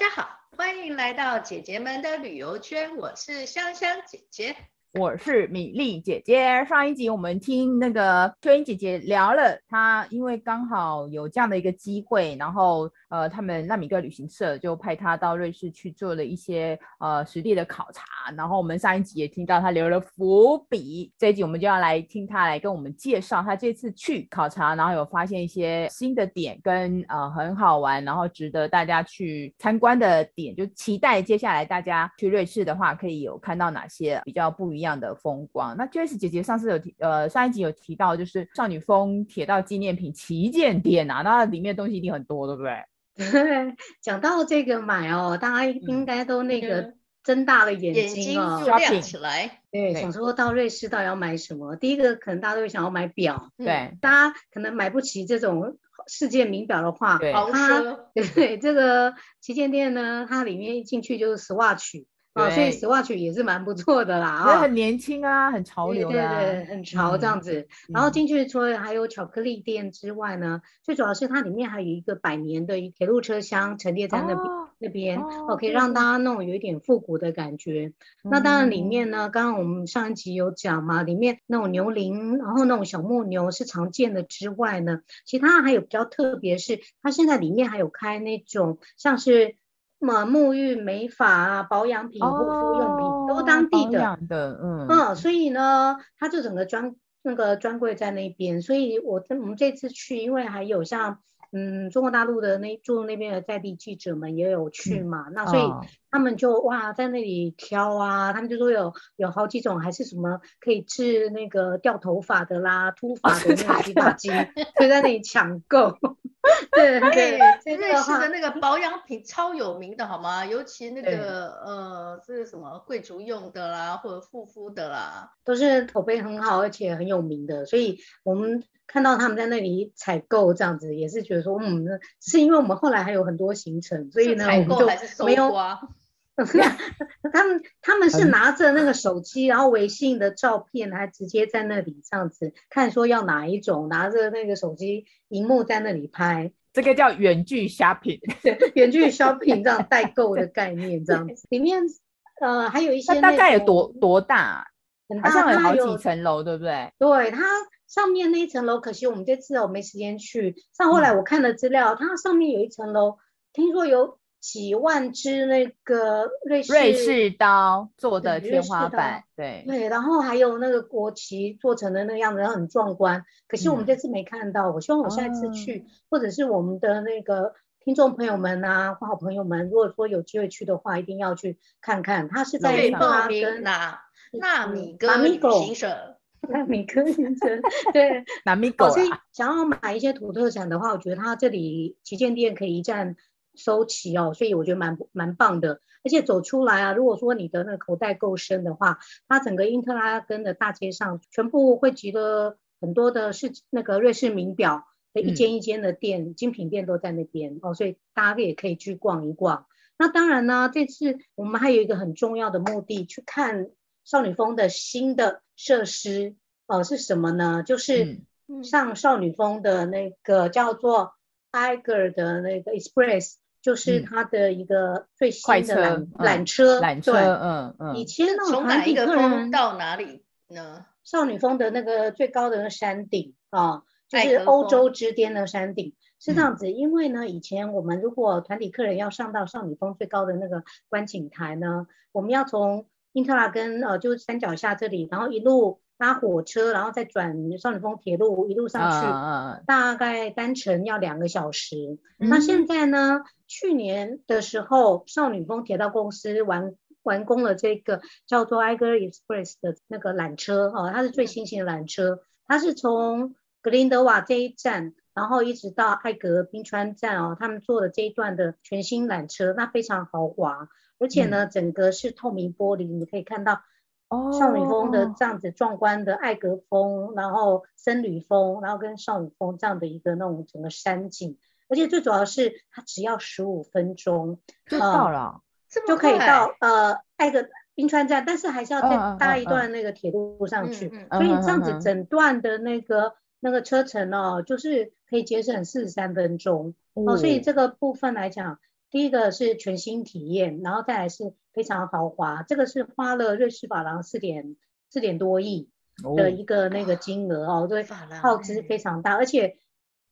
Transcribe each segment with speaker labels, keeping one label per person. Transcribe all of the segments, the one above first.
Speaker 1: 大家好，欢迎来到姐姐们的旅游圈，我是香香姐姐。
Speaker 2: 我是米粒姐姐。上一集我们听那个秋英姐姐聊了，她因为刚好有这样的一个机会，然后呃，他们纳米个旅行社就派她到瑞士去做了一些呃实地的考察。然后我们上一集也听到她留了伏笔，这一集我们就要来听她来跟我们介绍她这次去考察，然后有发现一些新的点跟呃很好玩，然后值得大家去参观的点，就期待接下来大家去瑞士的话，可以有看到哪些比较不一样。一样的风光。那 Joyce 姐姐上次有提，呃，上一集有提到，就是少女峰铁道纪念品旗舰店啊，那里面的东西一定很多，对不对？
Speaker 3: 讲到这个买哦，大家应该都那个睁大了眼睛哦，
Speaker 1: 刷屏起来。
Speaker 3: 对，想说到瑞士到底要买什么？第一个可能大家都会想要买表，
Speaker 2: 对，
Speaker 3: 大家可能买不起这种世界名表的话，
Speaker 2: 对，
Speaker 3: 它 对这个旗舰店呢，它里面一进去就是 Swatch。啊，所以 Swatch 也是蛮不错的啦，啊，
Speaker 2: 很年轻啊，很潮流的，啊，
Speaker 3: 对对对，很潮这样子。嗯、然后进去除了还有巧克力店之外呢，嗯、最主要是它里面还有一个百年的铁路车厢陈列在那边，哦、那边，哦，可以让大家那种有一点复古的感觉。嗯、那当然里面呢，刚刚我们上一集有讲嘛，里面那种牛铃，然后那种小木牛是常见的之外呢，其他还有比较特别是，它现在里面还有开那种像是。什么沐浴美发啊，保养品、护肤用品、哦、都当地的，
Speaker 2: 的嗯
Speaker 3: 嗯，所以呢，它就整个专那个专柜在那边，所以我我们这次去，因为还有像。嗯，中国大陆的那住那边的在地记者们也有去嘛，嗯、那所以他们就、哦、哇在那里挑啊，他们就说有有好几种，还是什么可以治那个掉头发的啦、秃发的那个洗发精，就在那里抢购。对 对，
Speaker 1: 瑞士的那个保养品超有名的，好吗？尤其那个呃，这是什么贵族用的啦，或者护肤的啦，
Speaker 3: 都是口碑很好而且很有名的，所以我们。看到他们在那里采购这样子，也是觉得说，嗯，只是因为我们后来还有很多行程，所以呢，我们就没有。他们他们是拿着那个手机，然后微信的照片，还直接在那里这样子看，说要哪一种，拿着那个手机荧幕在那里拍，
Speaker 2: 这个叫远距 shopping，
Speaker 3: 远距 shopping 这样代购的概念这样子。里面呃还有一些，
Speaker 2: 大概有多多大？很大，好像有好几层楼，对不对？
Speaker 3: 对，它。上面那一层楼，可惜我们这次我没时间去。上后来我看了资料，嗯、它上面有一层楼，听说有几万支那个瑞士
Speaker 2: 瑞士刀做的天花板，对
Speaker 3: 对，然后还有那个国旗做成的那个样子，很壮观。可惜我们这次没看到，嗯、我希望我下一次去，哦、或者是我们的那个听众朋友们啊，或好朋友们，如果说有机会去的话，一定要去看看。它是在
Speaker 1: 伊特拉根纳 纳米哥旅行社。
Speaker 3: 纳米哥先生，对，
Speaker 2: 纳米狗。
Speaker 3: 所以想要买一些土特产的话，我觉得他这里旗舰店可以一站收起哦，所以我觉得蛮蛮棒的。而且走出来啊，如果说你的那个口袋够深的话，它整个因特拉根的大街上全部汇集了很多的是那个瑞士名表的一间一间的店，嗯、精品店都在那边哦，所以大家也可以去逛一逛。那当然呢，这次我们还有一个很重要的目的，去看少女峰的新的设施。哦，是什么呢？就是上少女峰的那个叫做 Eiger 的那个 Express，就是它的一个最新的缆缆车。
Speaker 2: 缆车，嗯嗯。
Speaker 3: 以前呢，
Speaker 1: 从哪一个峰到哪里呢？
Speaker 3: 少女峰的那个最高的那个山顶啊，就是欧洲之巅的山顶，是这样子。因为呢，以前我们如果团体客人要上到少女峰最高的那个观景台呢，我们要从因特拉根呃，就是山脚下这里，然后一路。搭火车，然后再转少女峰铁路，一路上去，啊、大概单程要两个小时。嗯、那现在呢？去年的时候，少女峰铁道公司完完工了这个叫做 Eiger Express 的那个缆车，哦，它是最新型的缆车，它是从格林德瓦这一站，然后一直到艾格冰川站哦，他们做的这一段的全新缆车，那非常豪华，而且呢，嗯、整个是透明玻璃，你可以看到。少女峰的这样子壮观的艾格峰，然后僧侣峰，然后跟少女峰这样的一个那种整个山景，而且最主要是它只要十五分钟
Speaker 2: 就到了，
Speaker 3: 呃、就可以到呃艾格冰川站，但是还是要再搭一段那个铁路上去，所以这样子整段的那个那个车程哦，就是可以节省四十三分钟哦，所以这个部分来讲。第一个是全新体验，然后再来是非常豪华，这个是花了瑞士法郎四点四点多亿的一个那个金额哦，对，耗资非常大，而且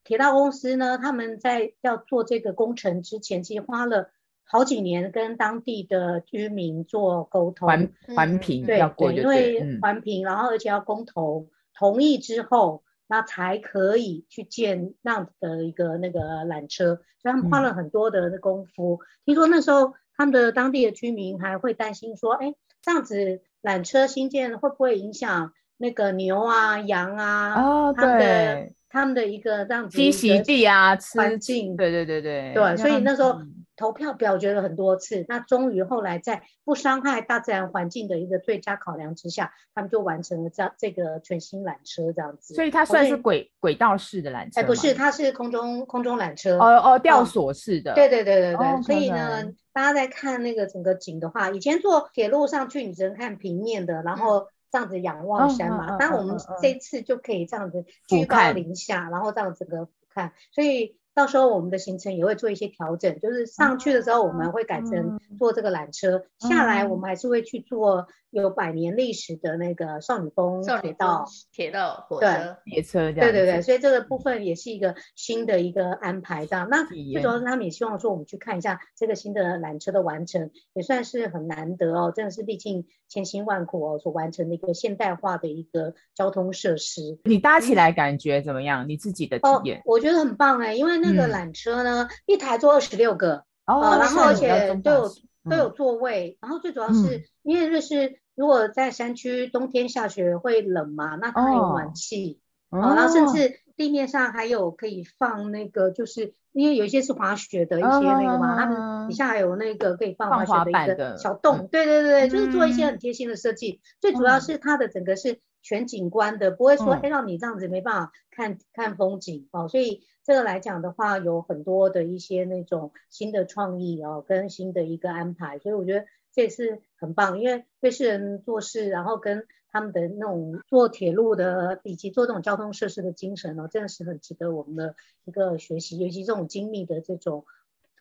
Speaker 3: 铁道公司呢，他们在要做这个工程之前，其实花了好几年跟当地的居民做沟通，
Speaker 2: 环环评
Speaker 3: 对
Speaker 2: 要过
Speaker 3: 对，因为环评，然后而且要公投同意之后。那才可以去建那样的一个那个缆车，所以他们花了很多的功夫。嗯、听说那时候他们的当地的居民还会担心说，哎，这样子缆车新建会不会影响那个牛啊、羊啊？
Speaker 2: 哦，对，他们的
Speaker 3: 他们的一个这样子
Speaker 2: 栖息地啊、
Speaker 3: 环境，
Speaker 2: 对对对对
Speaker 3: 对，所以那时候。投票表决了很多次，那终于后来在不伤害大自然环境的一个最佳考量之下，他们就完成了这这个全新缆车这样子。
Speaker 2: 所以它算是轨轨道式的缆车？
Speaker 3: 哎，不是，它是空中空中缆车。
Speaker 2: 哦哦，吊索式的。
Speaker 3: 对对对对对。哦、所以呢，大家在看那个整个景的话，以前坐铁路上去，你只能看平面的，然后这样子仰望山嘛。但我们这次就可以这样子居高临下，然后这样子个俯瞰，所以。到时候我们的行程也会做一些调整，就是上去的时候我们会改成坐这个缆车，嗯、下来我们还是会去坐有百年历史的那个少女峰铁道
Speaker 1: 铁道火车
Speaker 2: 列车。
Speaker 3: 对对对，所以这个部分也是一个新的一个安排这样。那最主要是他们也希望说我们去看一下这个新的缆车的完成，也算是很难得哦，真的是毕竟千辛万苦哦所完成的一个现代化的一个交通设施。
Speaker 2: 你搭起来感觉怎么样？你自己的体验？
Speaker 3: 哦，我觉得很棒哎，因为那。那个缆车呢，嗯、一台坐二十六个，哦、呃，然后而且都有都有座位，嗯、然后最主要是、嗯、因为瑞士如果在山区冬天下雪会冷嘛，那它有暖气，哦、然后甚至地面上还有可以放那个，就是因为有一些是滑雪的一些那个嘛，他们、哦、底下还有那个可以放滑雪的一个小洞，对对对，就是做一些很贴心的设计，嗯、最主要是它的整个是全景观的，不会说哎让你这样子没办法看看风景哦，所以。这个来讲的话，有很多的一些那种新的创意哦，跟新的一个安排，所以我觉得这也是很棒。因为瑞士人做事，然后跟他们的那种做铁路的以及做这种交通设施的精神哦，真的是很值得我们的一个学习。尤其这种精密的这种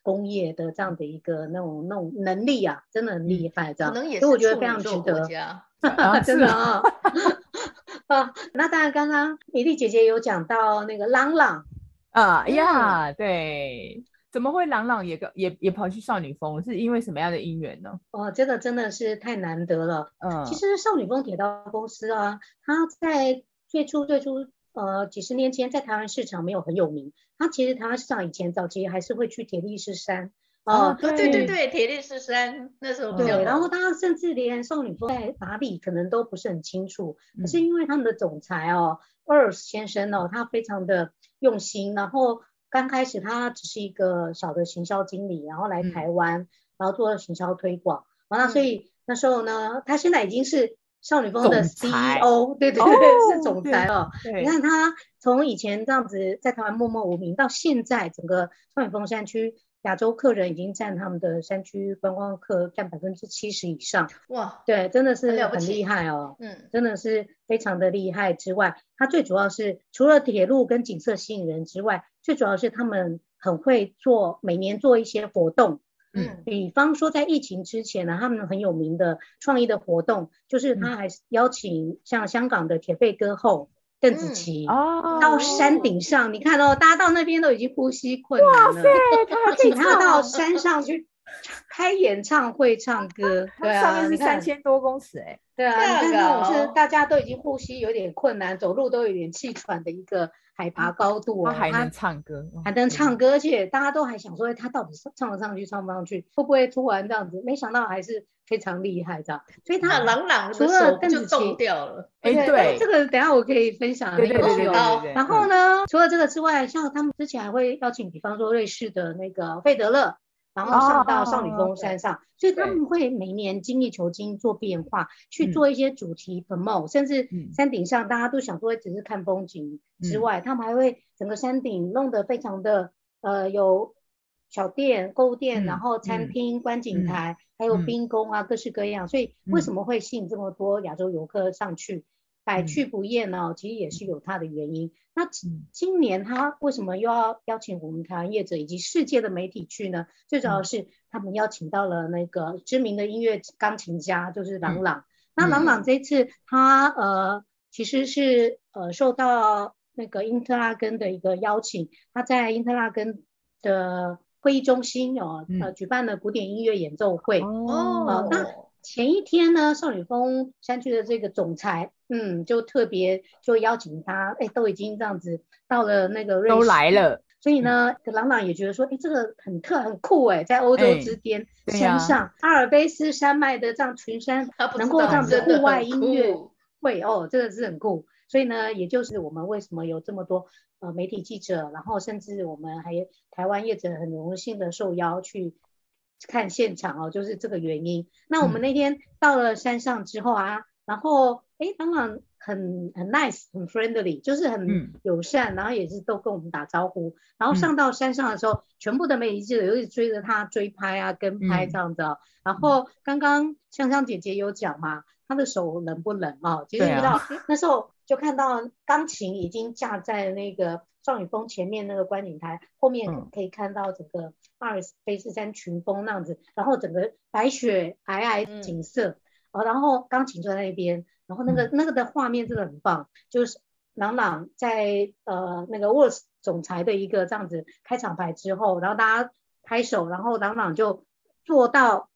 Speaker 3: 工业的这样的一个那种那种能力啊，真的很厉害。这样，
Speaker 1: 可能也
Speaker 3: 是所以我觉得非常值得。真的啊。啊，那当然，刚刚米莉姐姐有讲到那个朗朗。
Speaker 2: 啊、uh, 呀，对，怎么会朗朗也也也跑去少女峰？是因为什么样的因缘呢？
Speaker 3: 哦，这个真的是太难得了。嗯，其实少女峰铁道公司啊，它在最初最初呃几十年前在台湾市场没有很有名。它其实台湾市场以前早期还是会去铁力士山。
Speaker 1: 哦，对对对对，铁力士山那时候
Speaker 3: 对，然后他甚至连少女峰在哪里可能都不是很清楚。嗯、可是因为他们的总裁哦，Urs 先生哦，他非常的用心。然后刚开始他只是一个小的行销经理，然后来台湾，嗯、然后做行销推广。完了，所以那时候呢，他现在已经是少女峰的 CEO，对对对，哦、是总裁哦。你看他从以前这样子在台湾默默无名，到现在整个少女峰山区。亚洲客人已经占他们的山区观光客占百分之七十以上，哇，对，真的是很厉害哦，嗯，真的是非常的厉害。之外，它最主要是除了铁路跟景色吸引人之外，最主要是他们很会做，每年做一些活动，嗯，比方说在疫情之前呢，他们很有名的创意的活动，就是他还邀请像香港的铁肺歌后。邓紫棋、嗯、哦，到山顶上，你看哦，大家到那边都已经呼吸困难了，哇塞，他 请他到山上去 开演唱会唱歌，对啊，
Speaker 2: 上面是三千多公尺哎，
Speaker 3: 对啊，你看那种是大家都已经呼吸有点困难，走路都有点气喘的一个。海拔高度啊，
Speaker 2: 他还能唱歌，
Speaker 3: 还能唱歌，而且大家都还想说，他到底唱得上去，唱不上去，会不会突然这样子？没想到还是非常厉害，这样。所以他
Speaker 1: 朗朗除了邓紫棋掉了，
Speaker 3: 哎，对，这个等下我可以分享。然后呢，除了这个之外，像他们之前还会邀请，比方说瑞士的那个费德勒。然后上到少女峰山上，所以他们会每年精益求精做变化，去做一些主题 promote，甚至山顶上大家都想说只是看风景之外，他们还会整个山顶弄得非常的呃有小店、购物店，然后餐厅、观景台，还有冰宫啊，各式各样。所以为什么会吸引这么多亚洲游客上去？百去不厌哦，其实也是有它的原因。那今年他为什么又要邀请我们台湾业者以及世界的媒体去呢？最主要是他们邀请到了那个知名的音乐钢琴家，就是郎朗。那郎朗这次他呃其实是呃受到那个因特拉根的一个邀请，他在因特拉根的会议中心哦呃举办了古典音乐演奏会。哦，那前一天呢，少女峰山区的这个总裁。嗯，就特别就邀请他，哎，都已经这样子到了那个瑞士，
Speaker 2: 都来了，
Speaker 3: 所以呢，朗朗也觉得说，哎，这个很特很酷哎，在欧洲之巅山上，啊、阿尔卑斯山脉的这样群山，能够这样子户外音乐会哦，这个是很酷。所以呢，也就是我们为什么有这么多呃媒体记者，然后甚至我们还台湾业者很荣幸的受邀去看现场哦，就是这个原因。那我们那天到了山上之后啊，嗯、然后。哎，当然很很 nice，很 friendly，就是很友善，嗯、然后也是都跟我们打招呼。然后上到山上的时候，嗯、全部的媒体记者又追着他追拍啊，跟拍这样子。嗯、然后刚刚香香姐姐有讲嘛，她的手冷不冷啊？其实知道，啊、那时候就看到钢琴已经架在那个少女峰前面那个观景台，后面可以看到整个阿尔卑斯山群峰那样子，然后整个白雪皑皑景色，嗯、然后钢琴就在那边。然后那个那个的画面真的很棒，就是郎朗在呃那个沃斯总裁的一个这样子开场白之后，然后大家拍手，然后郎朗就坐到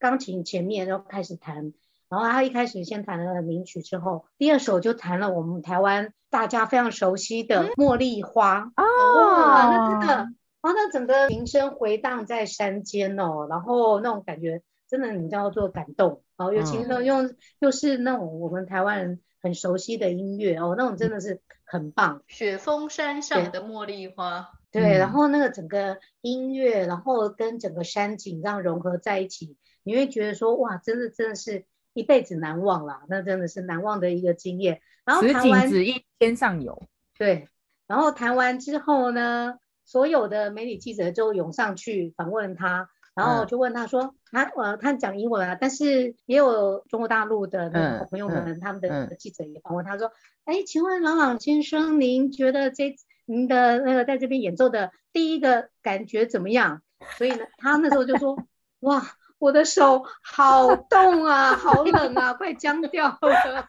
Speaker 3: 钢琴前面，然后开始弹。然后他一开始先弹了名曲，之后第二首就弹了我们台湾大家非常熟悉的《茉莉花》哦，哇，那真的，然后那整个铃声回荡在山间哦，然后那种感觉真的你叫做感动。哦，尤其那用又又是那种我们台湾人很熟悉的音乐哦，那种真的是很棒。
Speaker 1: 雪峰山上的茉莉花，
Speaker 3: 对，然后那个整个音乐，然后跟整个山景这样融合在一起，你会觉得说哇，真的真的是一辈子难忘啦，那真的是难忘的一个经验。然后弹完，
Speaker 2: 只应天上有。
Speaker 3: 对，然后弹完之后呢，所有的媒体记者就涌上去访问他。然后就问他说，他呃，他讲英文啊，但是也有中国大陆的那个朋友们，嗯嗯、他们的记者也访问他说，哎，请问郎朗先生，您觉得这您的那个在这边演奏的第一个感觉怎么样？所以呢，他那时候就说，哇。我的手好冻啊，好冷啊，快僵掉了。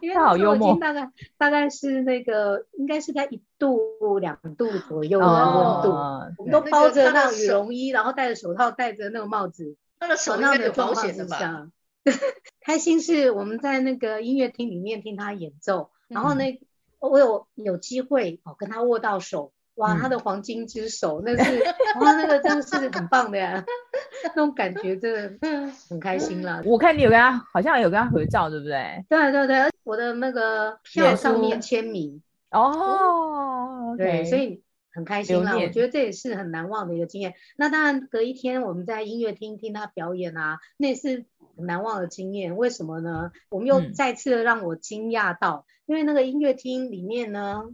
Speaker 3: 因为我已经大概大概是那个，应该是在一度两度左右的温度，哦、我们都包着那种羽绒衣，然后戴着手套，戴着那个帽子。
Speaker 1: 他的手套的保险的吧？
Speaker 3: 开心是我们在那个音乐厅里面听他演奏，然后那、嗯、我有有机会哦跟他握到手。哇，他的黄金之手，嗯、那是哇，那个真的是很棒的呀，那种感觉真的很开心了。
Speaker 2: 我看你有跟他，好像有跟他合照，对不对？
Speaker 3: 对对对，我的那个票上面签名
Speaker 2: 哦，
Speaker 3: 对所以很开心啦。我觉得这也是很难忘的一个经验。那当然，隔一天我们在音乐厅听他表演啊，那也是很难忘的经验。为什么呢？我们又再次的让我惊讶到，嗯、因为那个音乐厅里面呢。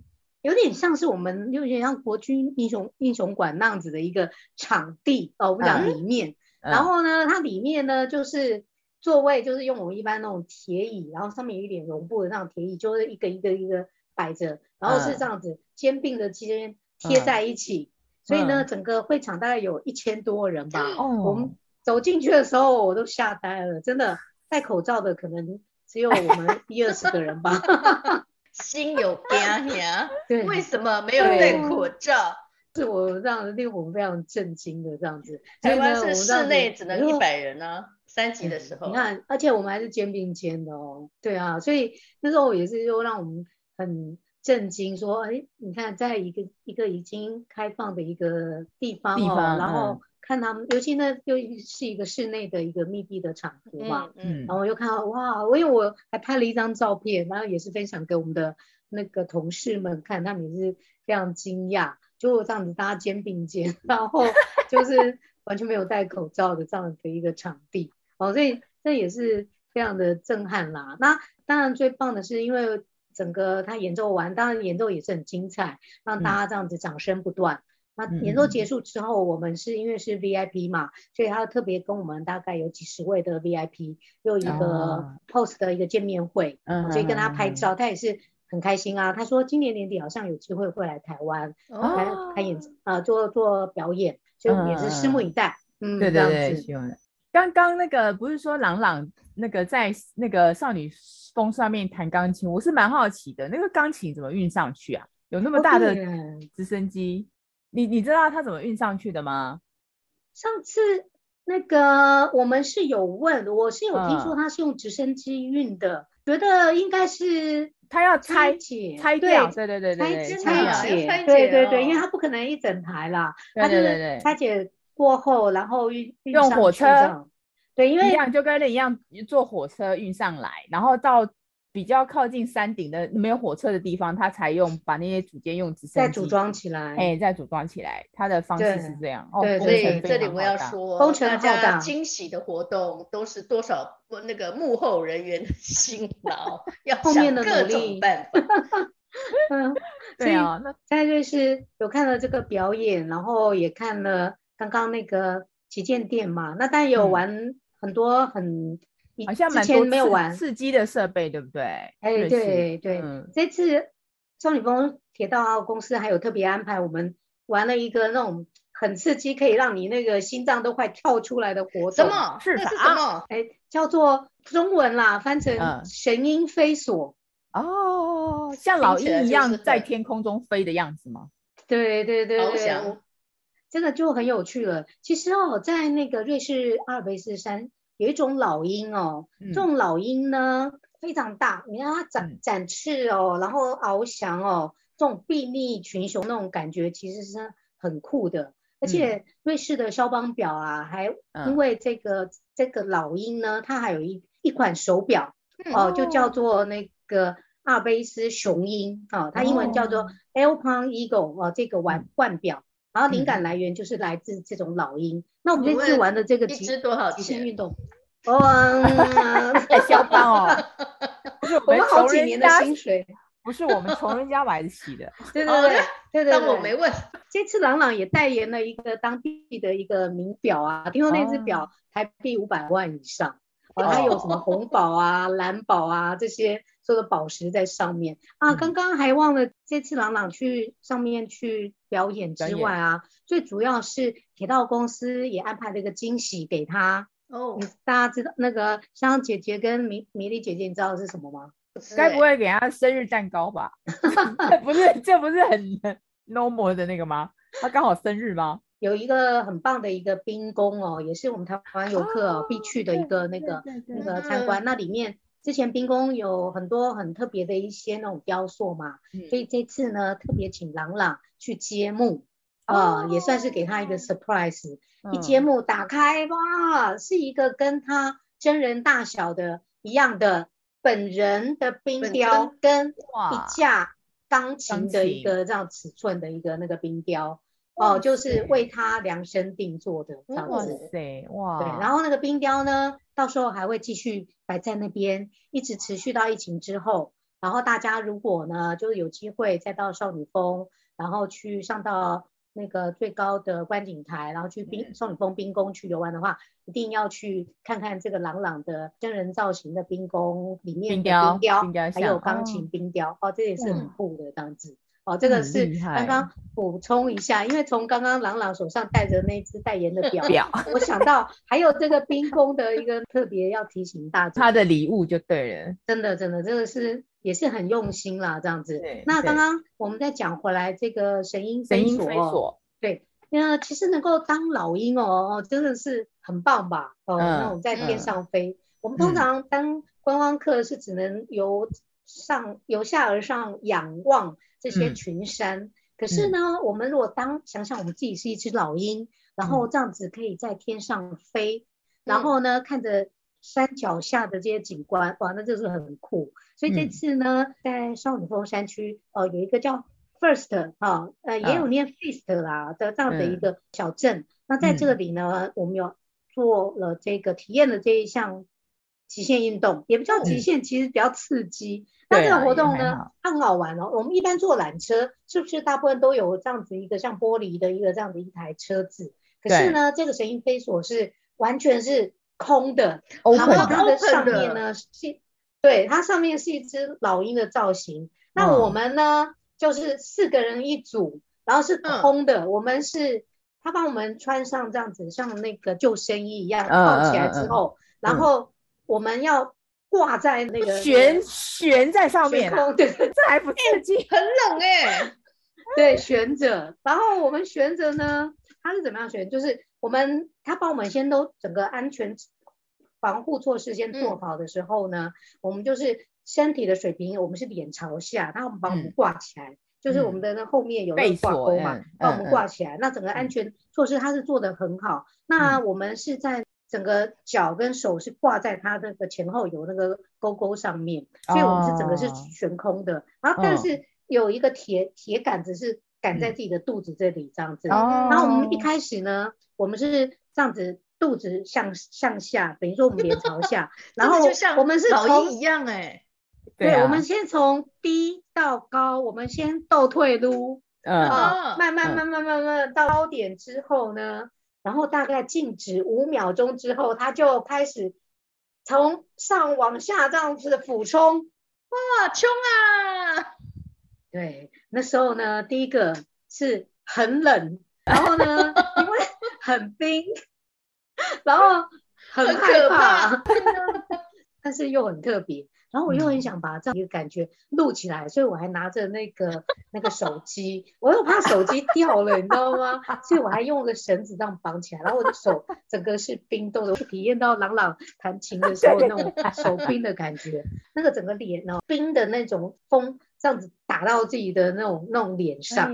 Speaker 3: 有点像是我们，有点像国军英雄英雄馆那样子的一个场地哦。我们讲里面，嗯、然后呢，它里面呢就是座位，就是用我们一般那种铁椅，然后上面有一点绒布的那种铁椅，就是一个一个一个摆着，然后是这样子肩并着肩贴在一起，嗯、所以呢，整个会场大概有一千多人吧。哦，我们走进去的时候，我都吓呆了，真的戴口罩的可能只有我们一二十个人吧。
Speaker 1: 心有惊惊，对，为什么没有戴口罩？
Speaker 3: 是我让令我们非常震惊的这样子。
Speaker 1: 台湾是室内只能一百人呢、啊，三级的时候。
Speaker 3: 你看，而且我们还是肩并肩的哦。对啊，所以那时候也是又让我们很震惊，说，哎，你看，在一个一个已经开放的一个地方哦，地方然后。嗯看他们，尤其呢又是一个室内的一个密闭的场合嘛，嗯，嗯，然后我又看到哇，我因为我还拍了一张照片，然后也是分享给我们的那个同事们看，他们也是非常惊讶，就这样子大家肩并肩，然后就是 完全没有戴口罩的这样的一个场地，哦，所以这也是非常的震撼啦。那当然最棒的是，因为整个他演奏完，当然演奏也是很精彩，让大家这样子掌声不断。那演奏结束之后，我们是因为是 VIP 嘛，所以他特别跟我们大概有几十位的 VIP 有一个 post 的一个见面会，嗯，所以跟他拍照，他也是很开心啊。他说今年年底好像有机会会来台湾开开演啊，做做表演，所以也是拭目以待。嗯，
Speaker 2: 对对对。刚刚那个不是说朗朗那个在那个少女峰上面弹钢琴，我是蛮好奇的，那个钢琴怎么运上去啊？有那么大的直升机？你你知道他怎么运上去的吗？
Speaker 3: 上次那个我们是有问，我是有听说他是用直升机运的，嗯、觉得应该是
Speaker 2: 他要拆解拆掉，对对对对对，
Speaker 3: 拆解，对对对，因为他不可能一整台啦，他就是拆解过后，然后运
Speaker 2: 用火车，
Speaker 3: 对，因为
Speaker 2: 一样就跟那一样坐火车运上来，然后到。比较靠近山顶的没有火车的地方，他才用把那些组件用直升机
Speaker 3: 再组装起来，
Speaker 2: 哎，再组装起来，他的方式是这样。
Speaker 1: 对，所以这里我要说，
Speaker 3: 工程
Speaker 1: 大家惊喜的活动都是多少那个幕后人员的 辛劳，要想各种办法。
Speaker 3: 嗯，对啊，那在瑞士有看了这个表演，然后也看了刚刚那个旗舰店嘛，那当然有玩很多很。
Speaker 2: 好像蛮多没有玩刺激的设备，对不对？
Speaker 3: 哎，对对，嗯、这次少女峰铁道公司还有特别安排，我们玩了一个那种很刺激，可以让你那个心脏都快跳出来的活动。
Speaker 1: 什么？是啥？什么？
Speaker 3: 哎，叫做中文啦，翻成神鹰飞索。
Speaker 2: 嗯、哦，像老鹰一样在天空中飞的样子吗？
Speaker 3: 对对对对，真的就很有趣了。其实哦，在那个瑞士阿尔卑斯山。有一种老鹰哦，这种老鹰呢、嗯、非常大，你看它展展翅哦，然后翱翔哦，这种睥睨群雄那种感觉其实是很酷的。而且瑞士的肖邦表啊，还因为这个、嗯、这个老鹰呢，它还有一一款手表哦，就叫做那个阿尔卑斯雄鹰哦，它英文叫做 Alpine Eagle 哦，这个腕腕表，然后灵感来源就是来自这种老鹰。那我们这次玩的这个极限运动，哇，
Speaker 2: 太嚣张哦！
Speaker 3: 不是我们好几年的薪水，
Speaker 2: 不是我们穷人家买得起的。
Speaker 3: 对对对对对，
Speaker 1: 当我没问。
Speaker 3: 这次朗朗也代言了一个当地的一个名表啊，听说那只表台币五百万以上，哦，它有什么红宝啊、蓝宝啊这些所有的宝石在上面啊。刚刚还忘了，这次朗朗去上面去表演之外啊，最主要是铁道公司也安排了一个惊喜给他哦。大家知道那个香香姐姐跟米米莉姐姐，你知道是什么吗？
Speaker 2: 该不会给他生日蛋糕吧？不是，这不是很 normal 的那个吗？他刚好生日吗？
Speaker 3: 有一个很棒的一个冰宫哦，也是我们台湾游客哦必去的一个那个那个参观。那里面之前冰宫有很多很特别的一些那种雕塑嘛，所以这次呢特别请朗朗。去揭幕啊、呃，也算是给他一个 surprise。一揭幕打开，哇，是一个跟他真人大小的一样的本人的冰雕，跟一架钢琴的一个这样尺寸的一个那个冰雕哦、呃，就是为他量身定做的这样子。
Speaker 2: 哇，
Speaker 3: 对，然后那个冰雕呢，到时候还会继续摆在那边，一直持续到疫情之后。然后大家如果呢，就是有机会再到少女峰。然后去上到那个最高的观景台，然后去冰少女峰冰宫去游玩的话，一定要去看看这个朗朗的真人造型的冰宫里面的冰雕，还有钢琴冰雕哦，哦，这也是很酷的这样子、嗯、哦。这个是刚刚补充一下，因为从刚刚朗朗手上戴着那只代言的表，表我想到还有这个冰宫的一个特别要提醒大家，
Speaker 2: 他的礼物就对了，
Speaker 3: 真的真的这个是。也是很用心啦，这样子。那刚刚我们再讲回来，这个神鹰飞索，飞索对，那其实能够当老鹰哦，真的是很棒吧？哦，嗯、那种在天上飞。嗯、我们通常当观光客是只能由上由下而上仰望这些群山，嗯、可是呢，嗯、我们如果当想想我们自己是一只老鹰，然后这样子可以在天上飞，嗯、然后呢看着。山脚下的这些景观，哇，那就是很酷。所以这次呢，嗯、在少女峰山区，呃，有一个叫 First 啊、哦，呃，也有念 Feast 啦的这样的一个小镇。嗯、那在这里呢，嗯、我们有做了这个体验的这一项极限运动，也不叫极限，其实比较刺激。那这个活动呢，它很好玩哦。我们一般坐缆车，是不是大部分都有这样子一个像玻璃的一个这样的一台车子？可是呢，这个神鹰飞索是完全是空的，然后它的上面呢是，对，它上面是一只老鹰的造型。那我们呢，就是四个人一组，然后是空的。我们是他帮我们穿上这样子，像那个救生衣一样套起来之后，然后我们要。挂在那个
Speaker 2: 悬悬在上面，对，这还不刺激，
Speaker 1: 很冷哎。
Speaker 3: 对，悬着，然后我们悬着呢，它是怎么样悬？就是我们他帮我们先都整个安全防护措施先做好的时候呢，我们就是身体的水平，我们是脸朝下，然后我们把我们挂起来，就是我们的那后面有那个挂钩嘛，把我们挂起来。那整个安全措施它是做得很好。那我们是在。整个脚跟手是挂在它那个前后有那个勾勾上面，所以我们是整个是悬空的。然后但是有一个铁铁杆子是杆在自己的肚子这里这样子。然后我们一开始呢，我们是这样子，肚子向向下，等于说我们脸朝下。然后我们是
Speaker 1: 老鹰一样哎。
Speaker 3: 对，我们先从低到高，我们先倒退撸，啊，慢慢慢慢慢慢到高点之后呢。然后大概静止五秒钟之后，他就开始从上往下这样子俯冲，
Speaker 1: 哇，冲啊！
Speaker 3: 对，那时候呢，第一个是很冷，然后呢，因为很冰，然后很害怕，但是又很特别。然后我又很想把这样一个感觉录起来，所以我还拿着那个那个手机，我又怕手机掉了，你知道吗？所以我还用个绳子这样绑起来，然后我的手整个是冰冻的，我体验到朗朗弹琴的时候那种手冰的感觉，那个整个脸呢，冰的那种风这样子打到自己的那种那种脸上，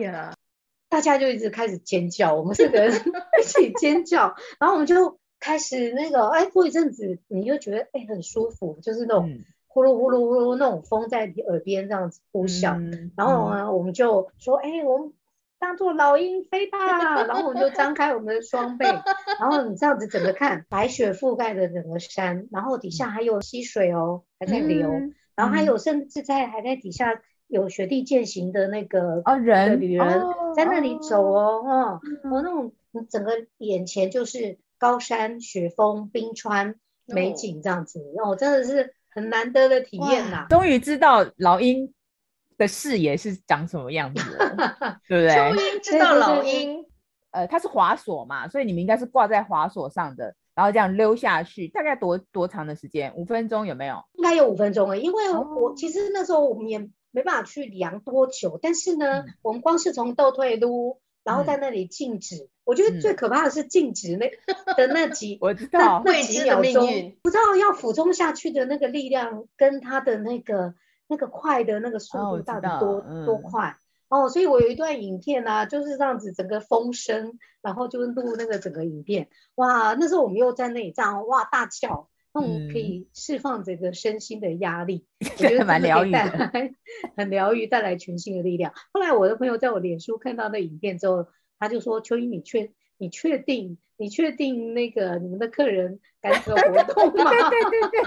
Speaker 3: 大家就一直开始尖叫，我们四个人 一起尖叫，然后我们就开始那个，哎，过一阵子你就觉得哎很舒服，就是那种。呼噜呼噜呼噜，那种风在你耳边这样子呼啸，嗯、然后呢，我们就说，哎、欸，我们当做老鹰飞吧，然后我们就张开我们的双臂，然后你这样子整个看，白雪覆盖的整个山，然后底下还有溪水哦，还在流，嗯、然后还有甚至在还在底下有雪地践行的那个
Speaker 2: 啊人
Speaker 3: 的旅人在那里走哦，哦，我、哦、那种整个眼前就是高山雪峰冰川美景这样子，哦，真的是。很难得的体验呐！
Speaker 2: 终于知道老鹰的视野是长什么样子了，对不对？
Speaker 1: 秋鹰知道老鹰，
Speaker 2: 呃，它是滑索嘛，所以你们应该是挂在滑索上的，然后这样溜下去，大概多多长的时间？五分钟有没有？
Speaker 3: 应该有五分钟诶，因为我其实那时候我们也没办法去量多久，但是呢，嗯、我们光是从倒退噜，然后在那里静止。嗯我觉得最可怕的是静止那的那几，
Speaker 2: 我知道
Speaker 3: 那几秒钟，不知道要俯冲下去的那个力量跟他的那个那个快的那个速度到底多、哦、多快？哦，所以我有一段影片啊，就是这样子整个风声，然后就录那个整个影片，哇，那时候我们又在那里这样哇大叫，可以释放这个身心的压力，嗯、我觉得蛮疗愈的，很疗愈，带来全新的力量。后来我的朋友在我脸书看到那影片之后。他就说：“秋英，你确你确定你确定那个你们的客人敢这个活动吗？
Speaker 2: 对对对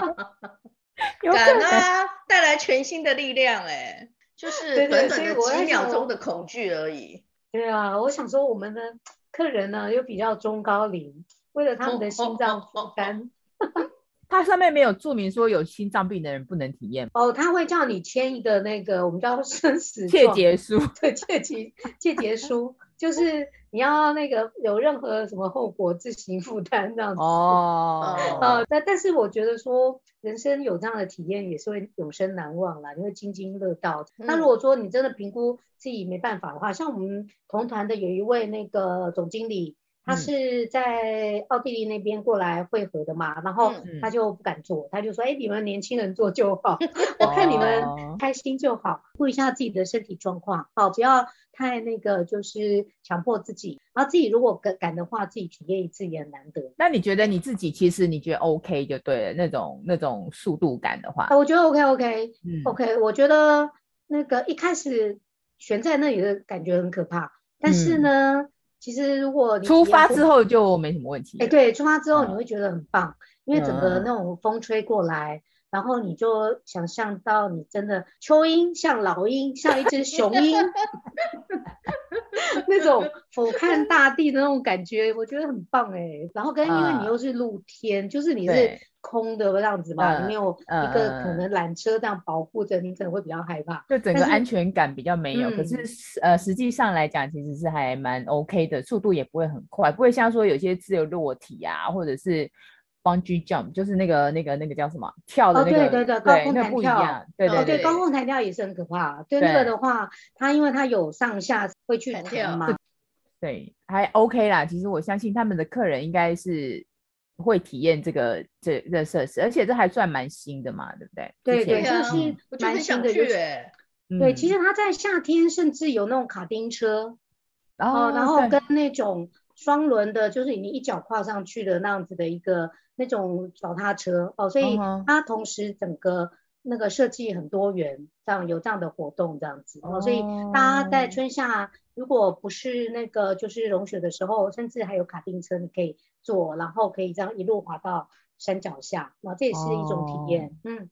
Speaker 2: 对，
Speaker 1: 敢 啊，带来全新的力量哎，就是短短的几秒钟的恐惧而已。
Speaker 3: 对啊，我想说我们的客人呢又比较中高龄，为了他们的心脏负担，
Speaker 2: 它上面没有注明说有心脏病的人不能体验
Speaker 3: 哦，他会叫你签一个那个我们叫生死
Speaker 2: 切结书，
Speaker 3: 对，切结切结书。”就是你要那个有任何什么后果自行负担这样子哦，呃，但但是我觉得说人生有这样的体验也是会永生难忘啦，你会津津乐道。嗯、那如果说你真的评估自己没办法的话，像我们同团的有一位那个总经理。他是在奥地利那边过来汇合的嘛，然后他就不敢做，他就说：“哎，你们年轻人做就好，我看你们开心就好，顾一下自己的身体状况，好，不要太那个，就是强迫自己。然后自己如果敢敢的话，自己体验一次也很难得。
Speaker 2: 那你觉得你自己其实你觉得 OK 就对了，那种那种速度感的话，
Speaker 3: 我觉得 OK OK，嗯，OK，我觉得那个一开始悬在那里的感觉很可怕，但是呢。其实如果你
Speaker 2: 出发之后就没什么问题。
Speaker 3: 哎，对，出发之后你会觉得很棒，嗯、因为整个那种风吹过来。嗯然后你就想象到你真的秋鹰像老鹰，像一只雄鹰，那种俯瞰大地的那种感觉，我觉得很棒哎。然后跟因为你又是露天，嗯、就是你是空的这样子嘛，你没有一个可能缆车这样保护着，你可能会比较害怕，
Speaker 2: 就整个安全感比较没有。是可是呃，实际上来讲，其实是还蛮 OK 的，速度也不会很快，不会像说有些自由落体啊，或者是。Bungee jump 就是那个那个那个叫什么跳的那个，
Speaker 3: 对对对，高空弹
Speaker 2: 跳，对对对，
Speaker 3: 高空弹跳也是很可怕。对那个的话，它因为它有上下会去弹嘛，
Speaker 2: 对，还 OK 啦。其实我相信他们的客人应该是会体验这个这这设施，而且这还算蛮新的嘛，对不对？
Speaker 3: 对对，就是蛮新的。对，其实它在夏天甚至有那种卡丁车，然后然后跟那种双轮的，就是你一脚跨上去的那样子的一个。那种脚踏车。哦，所以它同时整个那个设计很多元，这样有这样的活动这样子。哦，所以大家在春夏如果不是那个就是融雪的时候，甚至还有卡丁车你可以坐，然后可以这样一路滑到山脚下，那这也是一种体验。哦、嗯，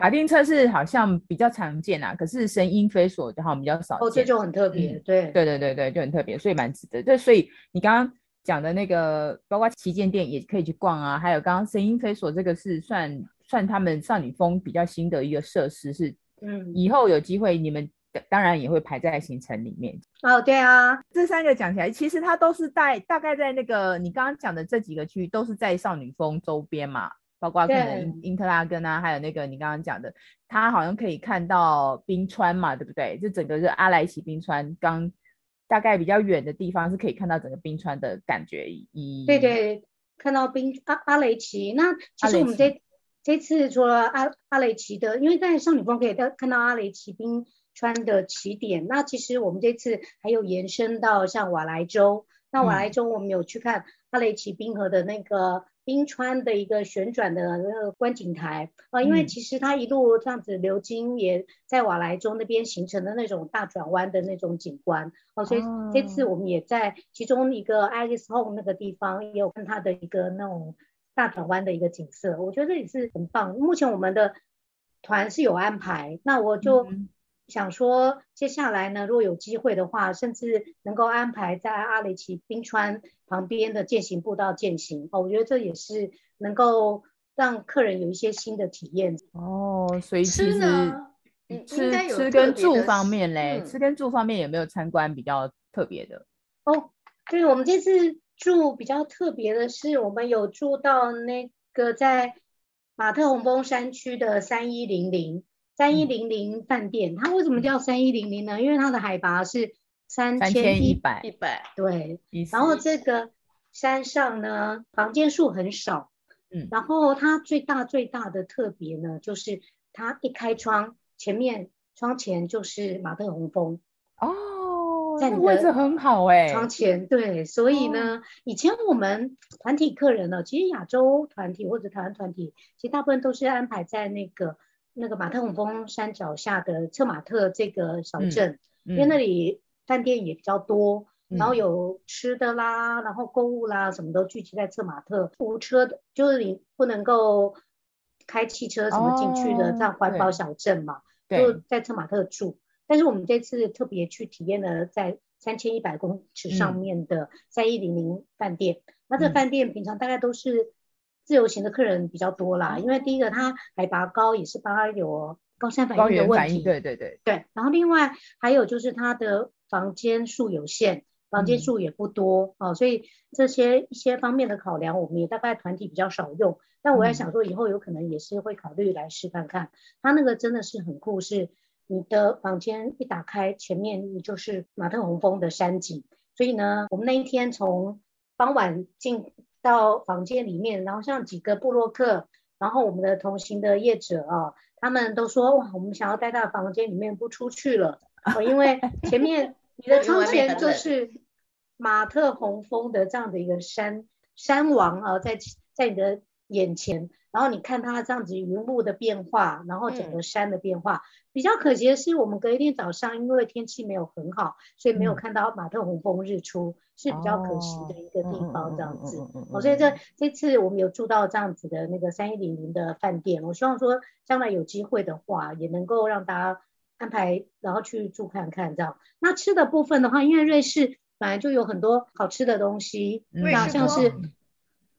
Speaker 2: 卡丁车是好像比较常见啊，可是神鹰飞索好像比较少见。
Speaker 3: 哦，这就很特别，嗯、对
Speaker 2: 对对对对，就很特别，所以蛮值得。对所以你刚刚。讲的那个，包括旗舰店也可以去逛啊，还有刚刚神鹰飞索这个是算算他们少女峰比较新的一个设施，是嗯，以后有机会你们当然也会排在行程里面。
Speaker 3: 哦，对啊，
Speaker 2: 这三个讲起来，其实它都是在大概在那个你刚刚讲的这几个区域都是在少女峰周边嘛，包括可能因因特拉根啊，还有那个你刚刚讲的，它好像可以看到冰川嘛，对不对？就整个是阿莱奇冰川刚。大概比较远的地方是可以看到整个冰川的感觉，一
Speaker 3: 对对，看到冰阿阿雷奇。那其实我们这这次除了阿阿雷奇的，因为在少女峰可以到看到阿雷奇冰川的起点。那其实我们这次还有延伸到像瓦莱州，那瓦莱州我们有去看阿雷奇冰河的那个。冰川的一个旋转的那个观景台啊，因为其实它一路这样子流经，也在瓦莱州那边形成的那种大转弯的那种景观哦，所以这次我们也在其中一个 Alice Home 那个地方也有看它的一个那种大转弯的一个景色，我觉得这也是很棒。目前我们的团是有安排，那我就。嗯想说，接下来呢，如果有机会的话，甚至能够安排在阿雷奇冰川旁边的践行步道践行哦，我觉得这也是能够让客人有一些新的体验
Speaker 2: 哦。所以其实吃吃吃跟住方面嘞，嗯、吃跟住方面有没有参观比较特别的？
Speaker 3: 哦，对，我们这次住比较特别的是，我们有住到那个在马特洪峰山区的三一零零。三一零零饭店，它为什么叫三一零零呢？因为它的海拔是三千一百一百，对。然后这个山上呢，房间数很少，嗯。然后它最大最大的特别呢，就是它一开窗，前面窗前就是马特洪峰
Speaker 2: 哦，在你的位置很好哎，
Speaker 3: 窗前对。所以呢，哦、以前我们团体客人呢，其实亚洲团体或者台湾团体，其实大部分都是安排在那个。那个马特洪峰山脚下的策马特这个小镇，嗯嗯、因为那里饭店也比较多，嗯、然后有吃的啦，然后购物啦，什么都聚集在策马特。无车的，就是你不能够开汽车什么进去的，哦、这样环保小镇嘛，就在策马特住。但是我们这次特别去体验了在三千一百公尺上面的三一零零饭店。嗯、那这饭店平常大概都是。自由行的客人比较多啦，因为第一个它海拔高，也是怕它有高山反应的问题。
Speaker 2: 对对对
Speaker 3: 对。然后另外还有就是它的房间数有限，房间数也不多啊、嗯哦，所以这些一些方面的考量，我们也大概团体比较少用。但我在想说，以后有可能也是会考虑来试看看。它、嗯、那个真的是很酷，是你的房间一打开，前面你就是马特洪峰的山景。所以呢，我们那一天从傍晚进。到房间里面，然后像几个布洛克，然后我们的同行的业者啊，他们都说哇，我们想要待在房间里面不出去了，哦，因为前面 你的窗前就是马特洪峰的这样的一个山山王啊，在在你的眼前，然后你看它这样子云雾的变化，然后整个山的变化。嗯、比较可惜的是，我们隔一天早上因为天气没有很好，所以没有看到马特洪峰日出，嗯、是比较可惜的一个地方。这样子，哦，所以这这次我们有住到这样子的那个三一零零的饭店，我希望说将来有机会的话，也能够让大家安排，然后去住看看这样。那吃的部分的话，因为瑞士本来就有很多好吃的东西，那、嗯、像是，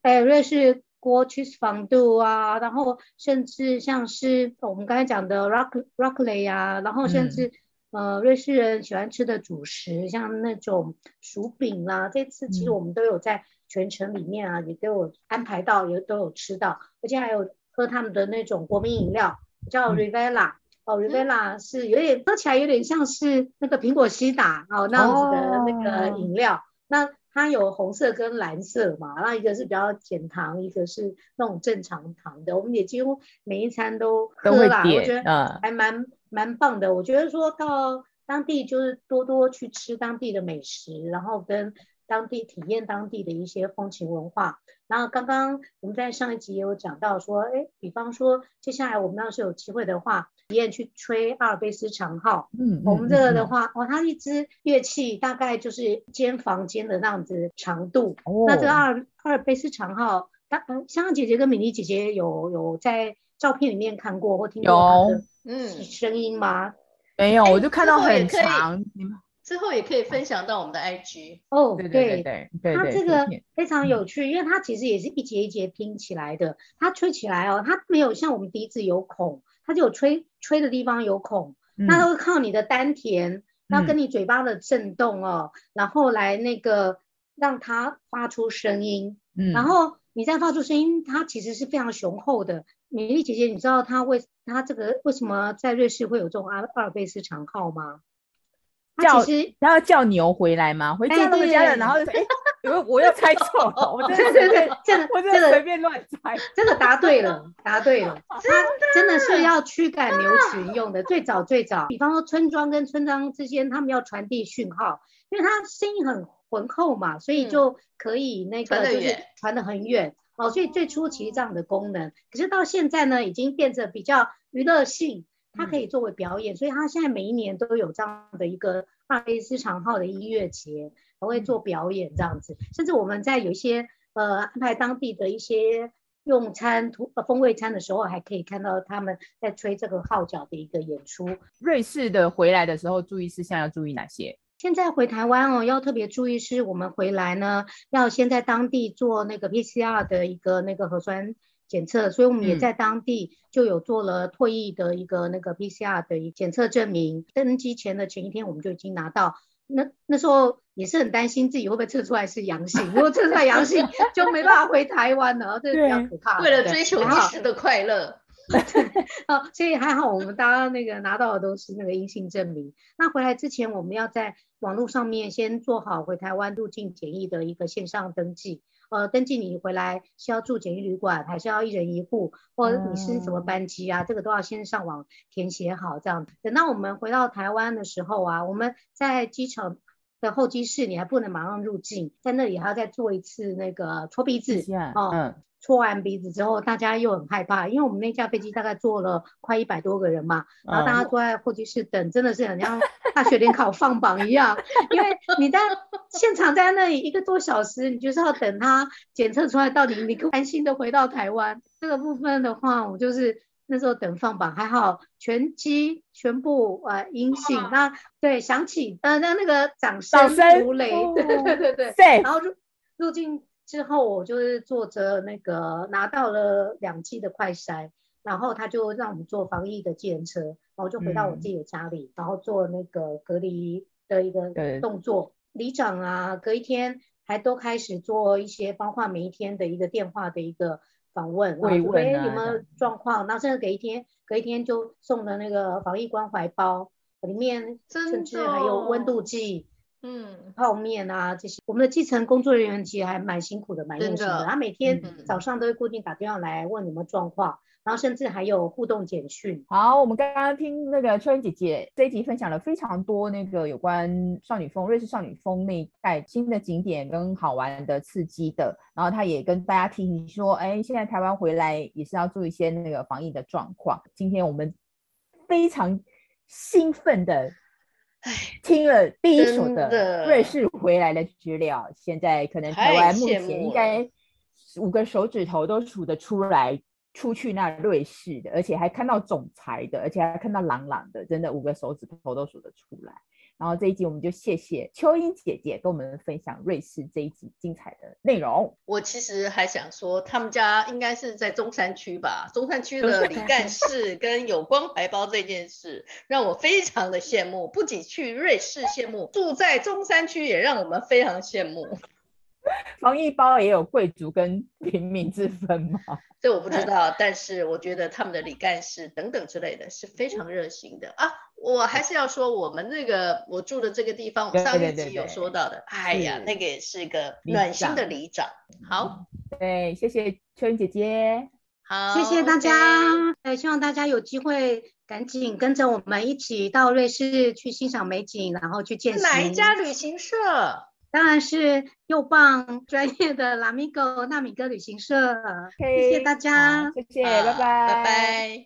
Speaker 3: 哎，瑞士。锅 cheese fondue 啊，然后甚至像是我们刚才讲的 rock raclette 啊，然后甚至、嗯、呃瑞士人喜欢吃的主食，像那种薯饼啦、啊，这次其实我们都有在全程里面啊，嗯、也都有安排到，也都有吃到，而且还有喝他们的那种国民饮料，叫 Rivella、嗯、哦 Rivella 是有点喝起来有点像是那个苹果西打哦那样子的那个饮料，哦、那。它有红色跟蓝色嘛，那一个是比较减糖，一个是那种正常糖的。我们也几乎每一餐都喝啦，我觉得还蛮、嗯、蛮棒的。我觉得说到当地就是多多去吃当地的美食，然后跟。当地体验当地的一些风情文化，然后刚刚我们在上一集也有讲到说，哎，比方说接下来我们要是有机会的话，体验去吹阿尔卑斯长号，嗯，我们这个的话，嗯、哦，它一支乐器大概就是一间房间的那样子长度，哦、那这个阿尔阿尔卑斯长号，当嗯，香香姐姐跟米妮姐姐有有在照片里面看过或听过它的嗯。声音吗？
Speaker 2: 没有，我就看到很长。
Speaker 1: 之后也可以分享到我们的 IG
Speaker 3: 哦，对对对，它这个非常有趣，因为它其实也是一节一节拼起来的。它吹起来哦，它没有像我们笛子有孔，它就有吹吹的地方有孔，它都靠你的丹田，要跟你嘴巴的震动哦，然后来那个让它发出声音。嗯，然后你再发出声音，它其实是非常雄厚的。美丽姐姐，你知道它为它这个为什么在瑞士会有这种阿阿尔卑斯长号吗？
Speaker 2: 叫，然后叫牛回来吗？回家了，回家了，然后就说，哎，我我又猜错了，我对对对，这个我这个随便乱猜，
Speaker 3: 这个答对了，答对了，它真的是要驱赶牛群用的，最早最早，比方说村庄跟村庄之间，他们要传递讯号，因为它声音很浑厚嘛，所以就可以那个就是传得很远哦，所以最初其实这样的功能，可是到现在呢，已经变成比较娱乐性。它可以作为表演，嗯、所以它现在每一年都有这样的一个阿尔卑斯长号的音乐节，还会做表演这样子。甚至我们在有一些呃安排当地的一些用餐图呃风味餐的时候，还可以看到他们在吹这个号角的一个演出。
Speaker 2: 瑞士的回来的时候，注意事项要注意哪些？
Speaker 3: 现在回台湾哦，要特别注意是，我们回来呢要先在当地做那个 PCR 的一个那个核酸。检测，所以我们也在当地就有做了退役的一个那个 PCR 的检测证明。登机前的前一天，我们就已经拿到。那那时候也是很担心自己会不会测出来是阳性，如果测出来阳性，就没办法回台湾了，这是比较可怕的。
Speaker 1: 为了追求一时的快乐，
Speaker 3: 哦，所以还好我们大家那个拿到的都是那个阴性证明。那回来之前，我们要在网络上面先做好回台湾入境检疫的一个线上登记。呃，登记你回来是要住检疫旅馆，还是要一人一户，或者你是什么班机啊？嗯、这个都要先上网填写好，这样。等到我们回到台湾的时候啊，我们在机场的候机室，你还不能马上入境，在那里还要再做一次那个搓鼻子，哦、嗯。搓完鼻子之后，大家又很害怕，因为我们那架飞机大概坐了快一百多个人嘛，然后大家坐在候机室等，真的是很像大学联考放榜一样，因为你在现场在那里一个多小时，你就是要等他检测出来到底你可安心的回到台湾。这个部分的话，我就是那时候等放榜，还好全机全部呃阴性。那对响起呃那那个掌声如雷，对对对对对，对然后入入境。之后我就是坐着那个拿到了两剂的快筛，然后他就让我们坐防疫的计程车，然后就回到我自己的家里，嗯、然后做那个隔离的一个动作。里对长啊，隔一天还都开始做一些，包括每一天的一个电话的一个访问，慰问有没有状况？然后甚至隔一天，隔一天就送的那个防疫关怀包，里面甚至还有温度计。嗯，泡面啊这些，我们的基层工作人员其实还蛮辛苦的，蛮用心的。的他每天早上都会固定打电话来问你们状况。嗯然后甚至还有互动简讯。
Speaker 2: 好，我们刚刚听那个秋英姐姐这一集分享了非常多那个有关少女峰、瑞士少女峰那一带新的景点跟好玩的、刺激的。然后她也跟大家提醒说，哎，现在台湾回来也是要做一些那个防疫的状况。今天我们非常兴奋的，哎，听了第一手的瑞士回来的资料。现在可能台湾目前应该五个手指头都数得出来。出去那瑞士的，而且还看到总裁的，而且还看到朗朗的，真的五个手指头都数得出来。然后这一集我们就谢谢秋英姐姐跟我们分享瑞士这一集精彩的内容。
Speaker 1: 我其实还想说，他们家应该是在中山区吧？中山区的李干事跟有光怀包这件事，让我非常的羡慕。不仅去瑞士羡慕，住在中山区也让我们非常羡慕。
Speaker 2: 防疫包也有贵族跟平民之分吗？
Speaker 1: 这我不知道，但是我觉得他们的李干事等等之类的是非常热心的啊！我还是要说，我们那个我住的这个地方，我上一集有说到的，哎呀，那个也是一个暖心的里长。好，
Speaker 2: 对，谢谢秋英姐姐，
Speaker 3: 好，谢谢大家，对，希望大家有机会赶紧跟着我们一起到瑞士去欣赏美景，然后去见识。
Speaker 1: 哪一家旅行社？
Speaker 3: 当然是又棒专业的 Lamigo 纳米哥旅行社，谢谢大家，
Speaker 2: 谢谢，拜拜，
Speaker 1: 拜拜。